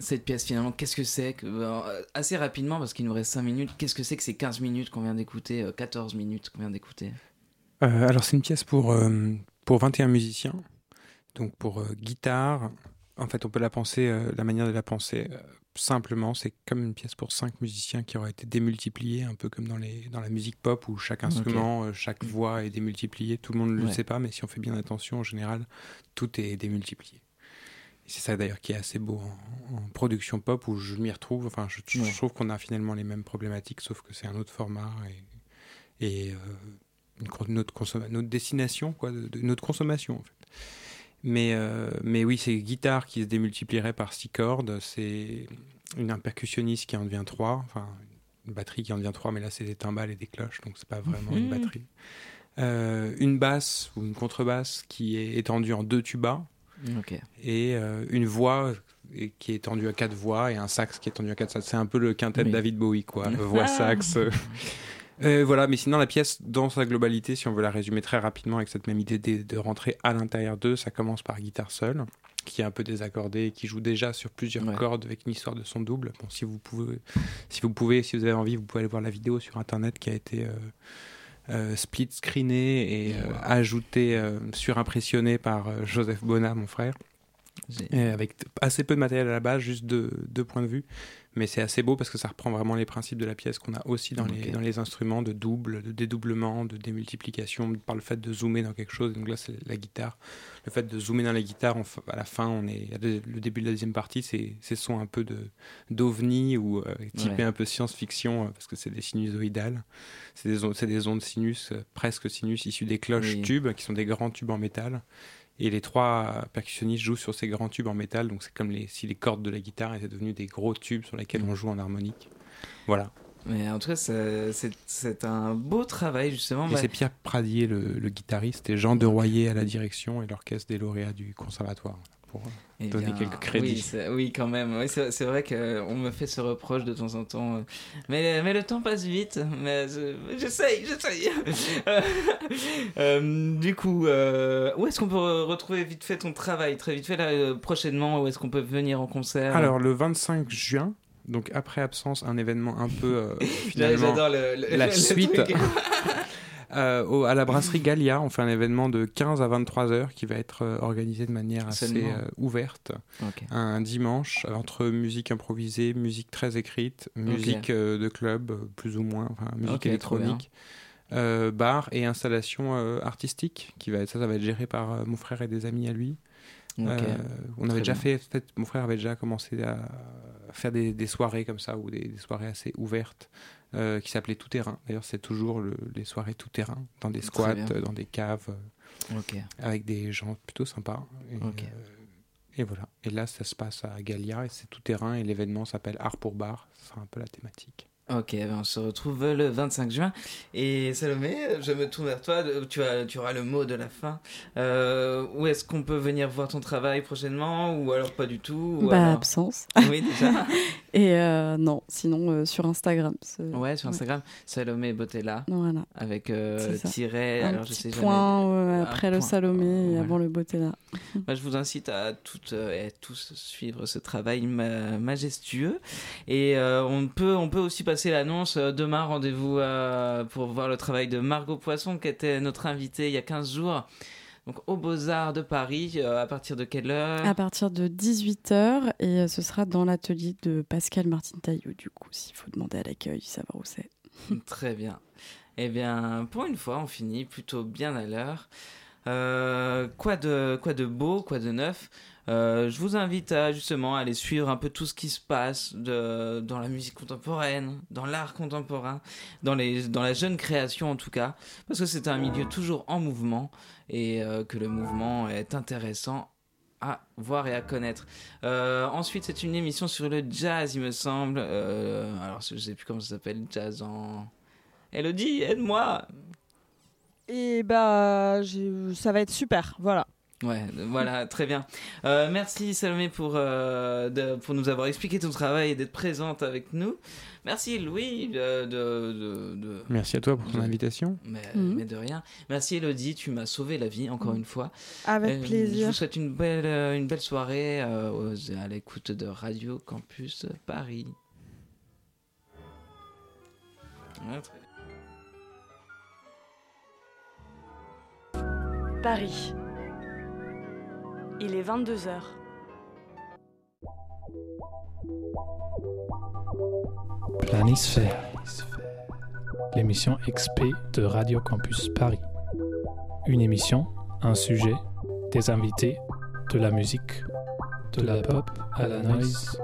cette pièce, finalement, qu'est-ce que c'est que, euh, Assez rapidement, parce qu'il nous reste 5 minutes, qu'est-ce que c'est que ces 15 minutes qu'on vient d'écouter, 14 minutes qu'on vient d'écouter? Alors, c'est une pièce pour, pour 21 musiciens. Donc, pour guitare, en fait, on peut la penser, la manière de la penser simplement, c'est comme une pièce pour cinq musiciens qui auraient été démultipliés, un peu comme dans, les, dans la musique pop où chaque instrument, euh, chaque voix est démultipliée. Tout le monde ne le sait pas, mais si on fait bien attention, en général, tout est démultiplié. C'est ça d'ailleurs qui est assez beau en, production pop où je m'y retrouve. Enfin, je, trouve qu'on a finalement les mêmes problématiques, sauf que c'est un autre format et, et euh, une, autre, autre, destination, quoi, de, une autre consommation en fait. Mais, euh, mais oui, c'est guitare qui se démultiplierait par six cordes. C'est une, un percussionniste qui en devient trois. Enfin, une batterie qui en devient trois, mais là, c'est des timbales et des cloches, donc c'est pas vraiment une mhm. batterie. Euh, une basse ou une contrebasse qui est étendue en deux tubas. Et euh, une voix qui est étendue à quatre voix et un sax qui est étendu à quatre sax. C'est un peu le quintet de David Bowie, quoi. [laughs] Voix, sax. [laughs] Euh, voilà, mais sinon la pièce dans sa globalité, si on veut la résumer très rapidement avec cette même idée de, rentrer à l'intérieur d'eux, ça commence par guitare seule, qui est un peu désaccordée, qui joue déjà sur plusieurs cordes avec une histoire de son double. Bon, si vous pouvez, si vous pouvez, si vous avez envie, vous pouvez aller voir la vidéo sur internet qui a été euh, euh, split screenée et ajoutée, surimpressionnée par Joseph Bona, mon frère. avec assez peu de matériel à la base, juste deux, deux points de vue mais c'est assez beau parce que ça reprend vraiment les principes de la pièce qu'on a aussi dans, les, dans les instruments de double, de dédoublement, de démultiplication, par le fait de zoomer dans quelque chose. Donc là, c'est la guitare. Le fait de zoomer dans la guitare, à la fin, on est, le début de la deuxième partie, c'est ces sons un peu d'ovni ou euh, typé un peu science-fiction euh, parce que c'est des sinusoïdales. C'est des, des, ondes sinus, euh, presque sinus, issues des cloches tubes, qui sont des grands tubes en métal. Et les trois percussionnistes jouent sur ces grands tubes en métal, donc c'est comme les, si les cordes de la guitare étaient devenues des gros tubes sur lesquels on joue en harmonique. Voilà. Mais en tout cas, c'est un beau travail justement. Et c'est Pierre Pradier, le, le, guitariste, et Jean de Royer à la direction et l'orchestre des lauréats du conservatoire pour eh donner quelques crédits. Oui, quand même. Oui, c'est vrai qu'on me fait ce reproche de temps en temps. Euh, mais, mais le temps passe vite. Mais j'essaye, j'essaye. [laughs] euh, du coup, euh, où est-ce qu'on peut retrouver vite fait ton travail Très vite fait, là, euh, prochainement, où est-ce qu'on peut venir en concert? Alors, le 25 juin, donc après absence, un événement un peu [laughs] finalement la suite. [laughs] Euh, à la brasserie Gallia, on fait un événement de 15 à 23 heures qui va être euh, organisé de manière assez euh, ouverte. Un dimanche, entre musique improvisée, musique très écrite, musique de club, plus ou moins, enfin, musique électronique. bar et installation artistique qui va être, ça, ça va être géré par mon frère et des amis à lui. on avait déjà fait, mon frère avait déjà commencé à faire des, soirées comme ça ou des soirées assez ouvertes euh, qui s'appelait Tout Terrain. D'ailleurs, c'est toujours les soirées tout terrain, dans des squats, dans des caves, euh, avec des gens plutôt sympas. Et, euh, et, voilà. Et là, ça se passe à Galia et c'est tout terrain et l'événement s'appelle Art pour Bar. Ce sera un peu la thématique. Ok, ben, on se retrouve le 25 juin. Et Salomé, je me tourne vers toi. Tu, as, tu auras le mot de la fin. Euh, où est-ce qu'on peut venir voir ton travail prochainement Ou alors pas du tout Bah, absence. Oui, déjà. [laughs] Et euh, non, sinon euh, sur Instagram. Ouais, sur Instagram. Salomé Botella. Voilà. Avec tiret. alors, je sais point après le Salomé et avant le Botella. [laughs] Moi, je vous incite à toutes et tous suivre ce travail majestueux. Et on, peut, on peut aussi passer l'annonce. Euh, demain, rendez-vous euh, pour voir le travail de Margot Poisson, qui était notre invitée il y a 15 jours. Donc au Beaux-Arts de Paris, euh, à partir de quelle heure? À partir de 18h, et ce sera dans l'atelier de Pascal Martin Taillot, du coup, s'il faut demander à l'accueil, savoir où c'est. [laughs] Très bien. Eh bien, pour une fois, on finit plutôt bien à l'heure. quoi, de, quoi de beau, quoi de neuf? Euh, je vous invite à justement aller suivre un peu tout ce qui se passe dans la musique contemporaine, dans l'art contemporain, dans, la jeune création en tout cas, parce que c'est un milieu toujours en mouvement et euh, que le mouvement est intéressant à voir et à connaître. Euh, ensuite, c'est une émission sur le jazz, il me semble. alors, je sais plus comment ça s'appelle, jazz en... Elodie, aide-moi Et bah, ça va être super, voilà. Ouais, voilà, très bien. Euh, merci Salomé pour, euh, de- pour nous avoir expliqué ton travail et d'être présente avec nous. Merci Louis de... de, de- Merci à toi pour ton de- invitation. Mais, Mhm. mais de rien. Merci Elodie, tu m'as sauvé la vie encore une fois. Avec Euh, plaisir. Je vous souhaite une belle, une belle soirée euh, aux- à l'écoute de Radio Campus Paris. Ouais, très bien. Paris. Il est 22h. Planisphère. L'émission XP de Radio Campus Paris. Une émission, un sujet, des invités, de la musique, de la pop à la noise,